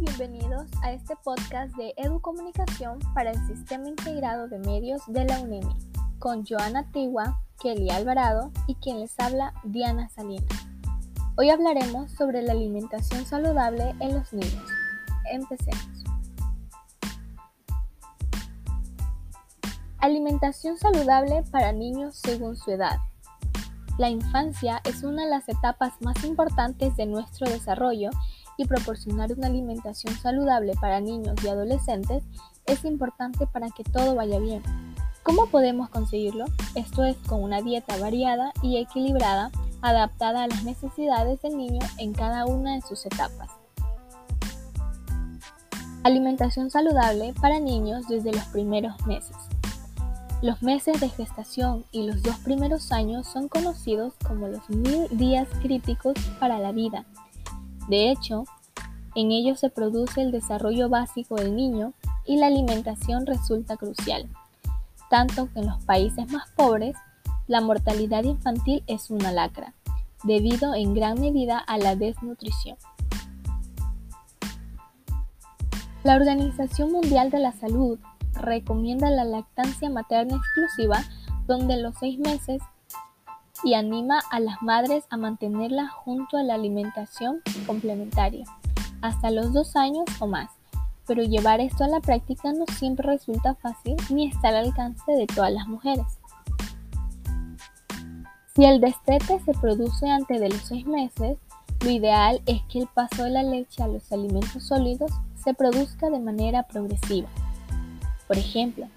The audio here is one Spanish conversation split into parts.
bienvenidos a este podcast de Educomunicación para el Sistema Integrado de Medios de la UNEMI, con Joana Tigua, Kelly Alvarado y quien les habla, Diana Salinas. Hoy hablaremos sobre la alimentación saludable en los niños. Empecemos. Alimentación saludable para niños según su edad. La infancia es una de las etapas más importantes de nuestro desarrollo y proporcionar una alimentación saludable para niños y adolescentes es importante para que todo vaya bien. ¿Cómo podemos conseguirlo? Esto es con una dieta variada y equilibrada, adaptada a las necesidades del niño en cada una de sus etapas. Alimentación saludable para niños desde los primeros meses. Los meses de gestación y los dos primeros años son conocidos como los mil días críticos para la vida de hecho, en ellos se produce el desarrollo básico del niño y la alimentación resulta crucial, tanto que en los países más pobres la mortalidad infantil es una lacra, debido en gran medida a la desnutrición. La Organización Mundial de la Salud recomienda la lactancia materna exclusiva donde los seis meses y anima a las madres a mantenerla junto a la alimentación complementaria hasta los dos años o más. Pero llevar esto a la práctica no siempre resulta fácil ni está al alcance de todas las mujeres. Si el destete se produce antes de los seis meses, lo ideal es que el paso de la leche a los alimentos sólidos se produzca de manera progresiva. Por ejemplo,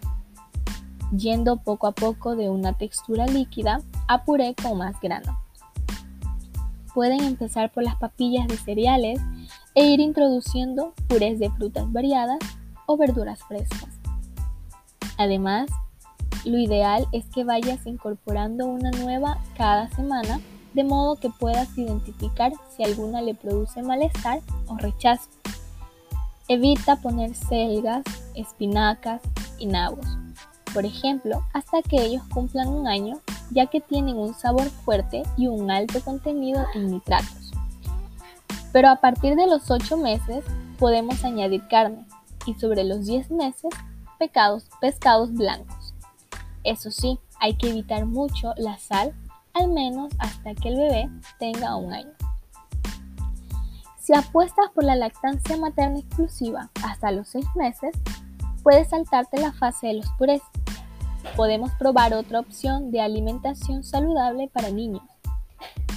yendo poco a poco de una textura líquida a puré con más grano. Pueden empezar por las papillas de cereales e ir introduciendo purés de frutas variadas o verduras frescas. Además, lo ideal es que vayas incorporando una nueva cada semana de modo que puedas identificar si alguna le produce malestar o rechazo. Evita poner selgas, espinacas y nabos por ejemplo, hasta que ellos cumplan un año, ya que tienen un sabor fuerte y un alto contenido en nitratos. Pero a partir de los 8 meses podemos añadir carne y sobre los 10 meses pecados, pescados blancos. Eso sí, hay que evitar mucho la sal, al menos hasta que el bebé tenga un año. Si apuestas por la lactancia materna exclusiva hasta los 6 meses, puedes saltarte la fase de los purés podemos probar otra opción de alimentación saludable para niños.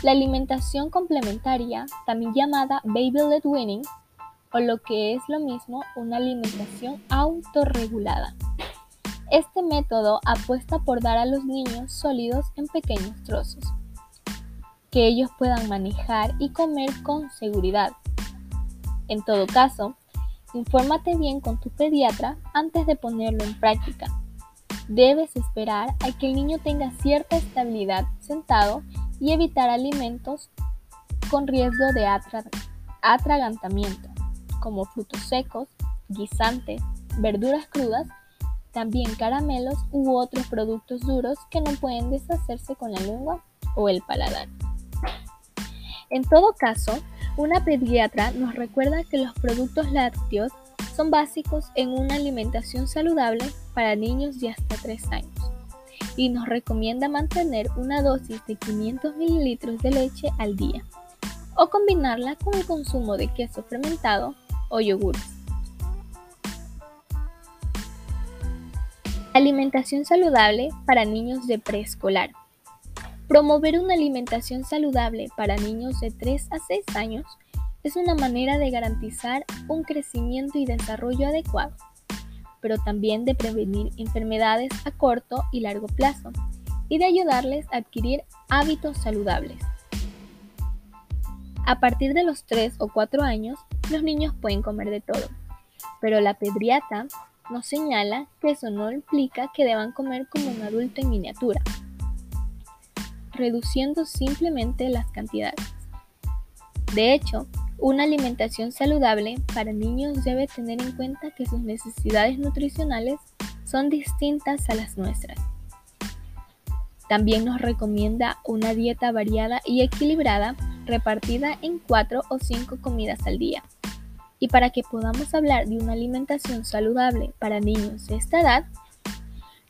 La alimentación complementaria, también llamada baby led weaning, o lo que es lo mismo, una alimentación autorregulada. Este método apuesta por dar a los niños sólidos en pequeños trozos, que ellos puedan manejar y comer con seguridad. En todo caso, infórmate bien con tu pediatra antes de ponerlo en práctica Debes esperar a que el niño tenga cierta estabilidad sentado evitar alimentos con riesgo de atragantamiento, como frutos secos, guisantes, verduras crudas, también caramelos u otros productos duros que no pueden deshacerse con la lengua o el paladar. En todo caso, una pediatra nos recuerda que los productos lácteos son básicos en una alimentación saludable para niños de hasta 3 años y nos recomienda mantener una dosis de 500 ml de leche al día o combinarla con el consumo de queso fermentado o yogures. Alimentación saludable para niños de preescolar. Promover una alimentación saludable para niños de 3 a 6 años es una manera de garantizar un crecimiento y desarrollo adecuado, pero también de prevenir enfermedades a corto y largo plazo y de ayudarles a adquirir hábitos saludables. A partir de los 3 o 4 años, los niños pueden comer de todo, pero la pediatra nos señala que eso no implica que deban comer como un adulto en miniatura, reduciendo simplemente las cantidades. De hecho, una alimentación saludable para niños debe tener en cuenta que sus necesidades nutricionales son distintas a las nuestras. También nos recomienda una dieta variada y equilibrada repartida en 4 o 5 comidas al día. Y para que podamos hablar de una alimentación saludable para niños de esta edad,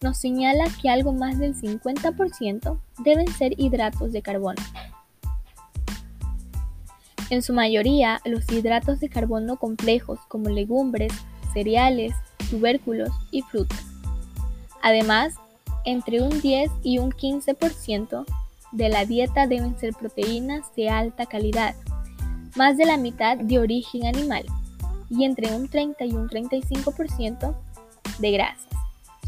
nos señala que algo más del 50% deben ser hidratos de carbono. En su mayoría, los hidratos de carbono complejos como legumbres, cereales, tubérculos y frutas. Además, entre un 10 y un 15% de la dieta deben ser proteínas de alta calidad, más de la mitad de origen animal y entre un 30 y un 35% de grasas,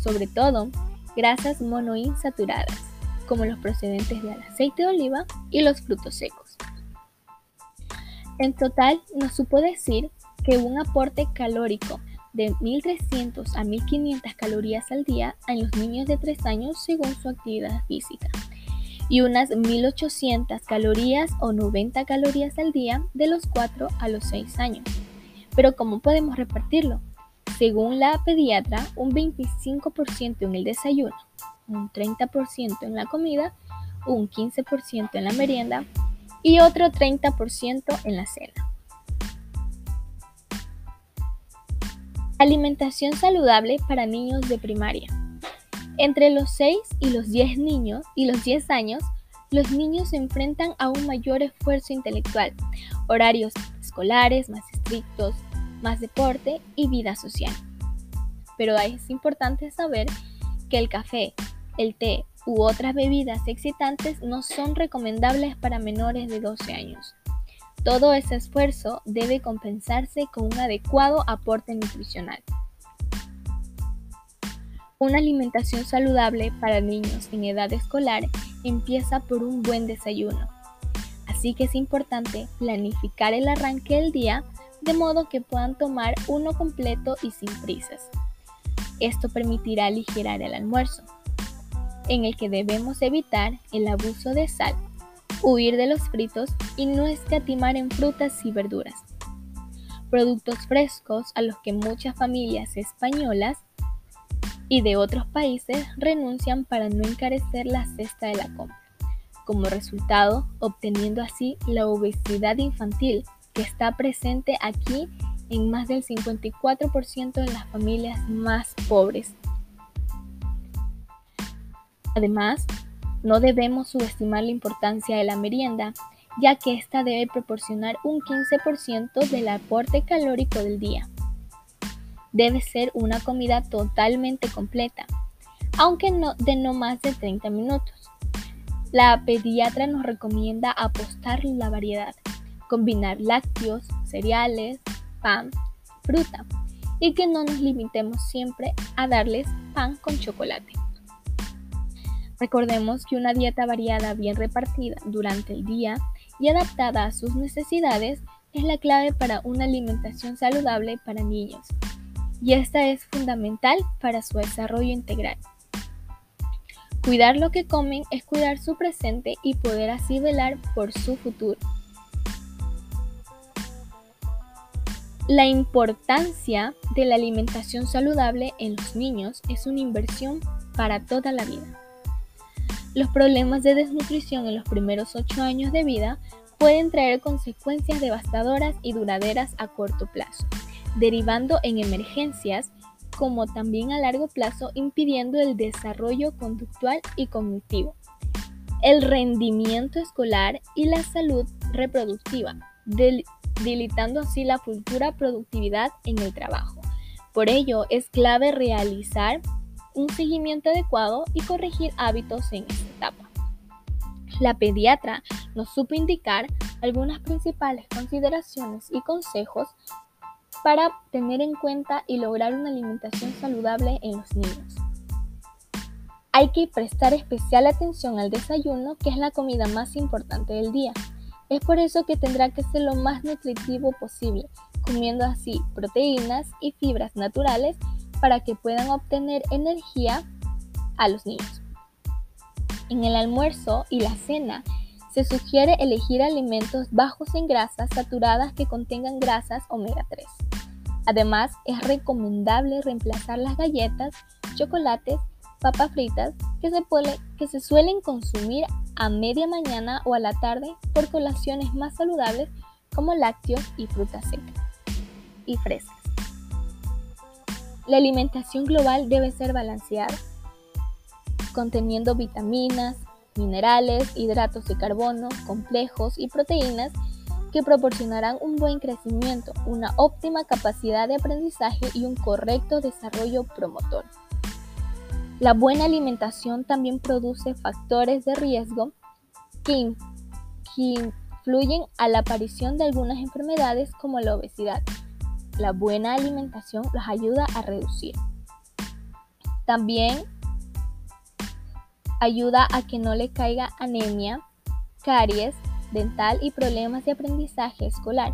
sobre todo grasas monoinsaturadas, como los procedentes del aceite de oliva y los frutos secos. En total, nos supo decir que un aporte calórico de 1.300 a 1.500 calorías al día en los niños de 3 años según su actividad física y unas 1.800 calorías o 90 calorías al día de los 4 a los 6 años. Pero ¿cómo podemos repartirlo? Según la pediatra, un 25% en el desayuno, un 30% en la comida, un 15% en la merienda y otro 30% en la cena. Alimentación saludable para niños de primaria. Entre los 6 y los 10 niños y los 10 años, los niños se enfrentan a un mayor esfuerzo intelectual, horarios escolares más estrictos, más deporte y vida social. Pero es importante saber que el café, el té u otras bebidas excitantes no son recomendables para menores de 12 años. Todo ese esfuerzo debe compensarse con un adecuado aporte nutricional. Una alimentación saludable para niños en edad escolar empieza por un buen desayuno. Así que es importante planificar el arranque del día de modo que puedan tomar uno completo y sin prisas. Esto permitirá aligerar el almuerzo, en el que debemos evitar el abuso de sal huir de los fritos y no escatimar en frutas y verduras. Productos frescos a los que muchas familias españolas y de otros países renuncian para no encarecer la cesta de la compra, como resultado obteniendo así la obesidad infantil que está presente aquí en más del 54% de las familias más pobres. Además, no debemos subestimar la importancia de la merienda, ya que ésta debe proporcionar un 15% del aporte calórico del día. Debe ser una comida totalmente completa, aunque de no más de 30 minutos. La pediatra nos recomienda apostar la variedad, combinar lácteos, cereales, pan, fruta y que no nos limitemos siempre a darles pan con chocolate. Recordemos que una dieta variada bien repartida durante el día y adaptada a sus necesidades es la clave para una alimentación saludable para niños, y esta es fundamental para su desarrollo integral. Cuidar lo que comen es cuidar su presente y poder así velar por su futuro. La importancia de la alimentación saludable en los niños es una inversión para toda la vida. Los problemas de desnutrición en los primeros 8 años de vida pueden traer consecuencias devastadoras y duraderas a corto plazo, derivando en emergencias como también a largo plazo impidiendo el desarrollo conductual y cognitivo, el rendimiento escolar y la salud reproductiva, debilitando así la futura productividad en el trabajo. Por ello, es clave realizar un seguimiento adecuado y corregir hábitos en etapa. La pediatra nos supo indicar algunas principales consideraciones y consejos para tener en cuenta y lograr una alimentación saludable en los niños. Hay que prestar especial atención al desayuno, que es la comida más importante del día. Es por eso que tendrá que ser lo más nutritivo posible, comiendo así proteínas y fibras naturales para que puedan obtener energía a los niños. En el almuerzo y la cena se sugiere elegir alimentos bajos en grasas saturadas que contengan grasas omega 3. Además, es recomendable reemplazar las galletas, chocolates, papas fritas que se, que se suelen consumir a media mañana o a la tarde por colaciones más saludables como lácteos y frutas secas. y frescas. La alimentación global debe ser balanceada, conteniendo vitaminas, minerales, hidratos de carbono, complejos y proteínas que proporcionarán un buen crecimiento, una óptima capacidad de aprendizaje y un correcto desarrollo promotor. La buena alimentación también produce factores de riesgo que, influyen a la aparición de algunas enfermedades como la obesidad. La buena alimentación los ayuda a reducir. También ayuda a que no le caiga anemia, caries, dental y problemas de aprendizaje escolar,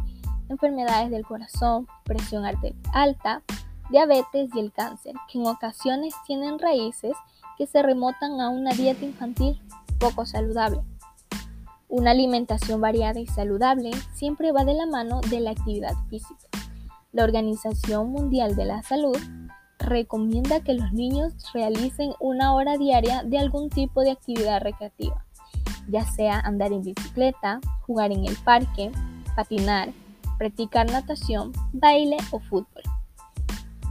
enfermedades del corazón, presión arterial alta, diabetes y el cáncer, que en ocasiones tienen raíces que se remotan a una dieta infantil poco saludable. Una alimentación variada y saludable siempre va de la mano de la actividad física. La Organización Mundial de la Salud recomienda que los niños realicen una hora diaria de algún tipo de actividad recreativa, ya sea andar en bicicleta, jugar en el parque, patinar, practicar natación, baile o fútbol.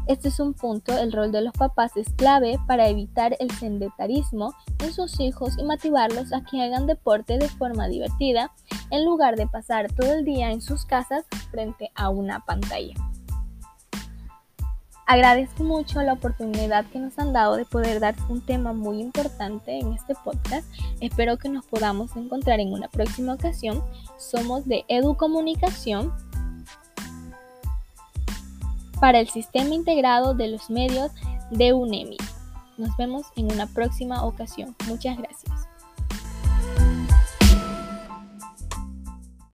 Este es un punto, el rol de los papás es clave para evitar el sedentarismo en sus hijos y motivarlos a que hagan deporte de forma divertida en lugar de pasar todo el día en sus casas frente a una pantalla. Agradezco mucho la oportunidad que nos han dado de poder dar un tema muy importante en este podcast. Espero que nos podamos encontrar en una próxima ocasión. Somos de Educomunicación para el Sistema Integrado de los Medios de UNEMI. Nos vemos en una próxima ocasión. Muchas gracias.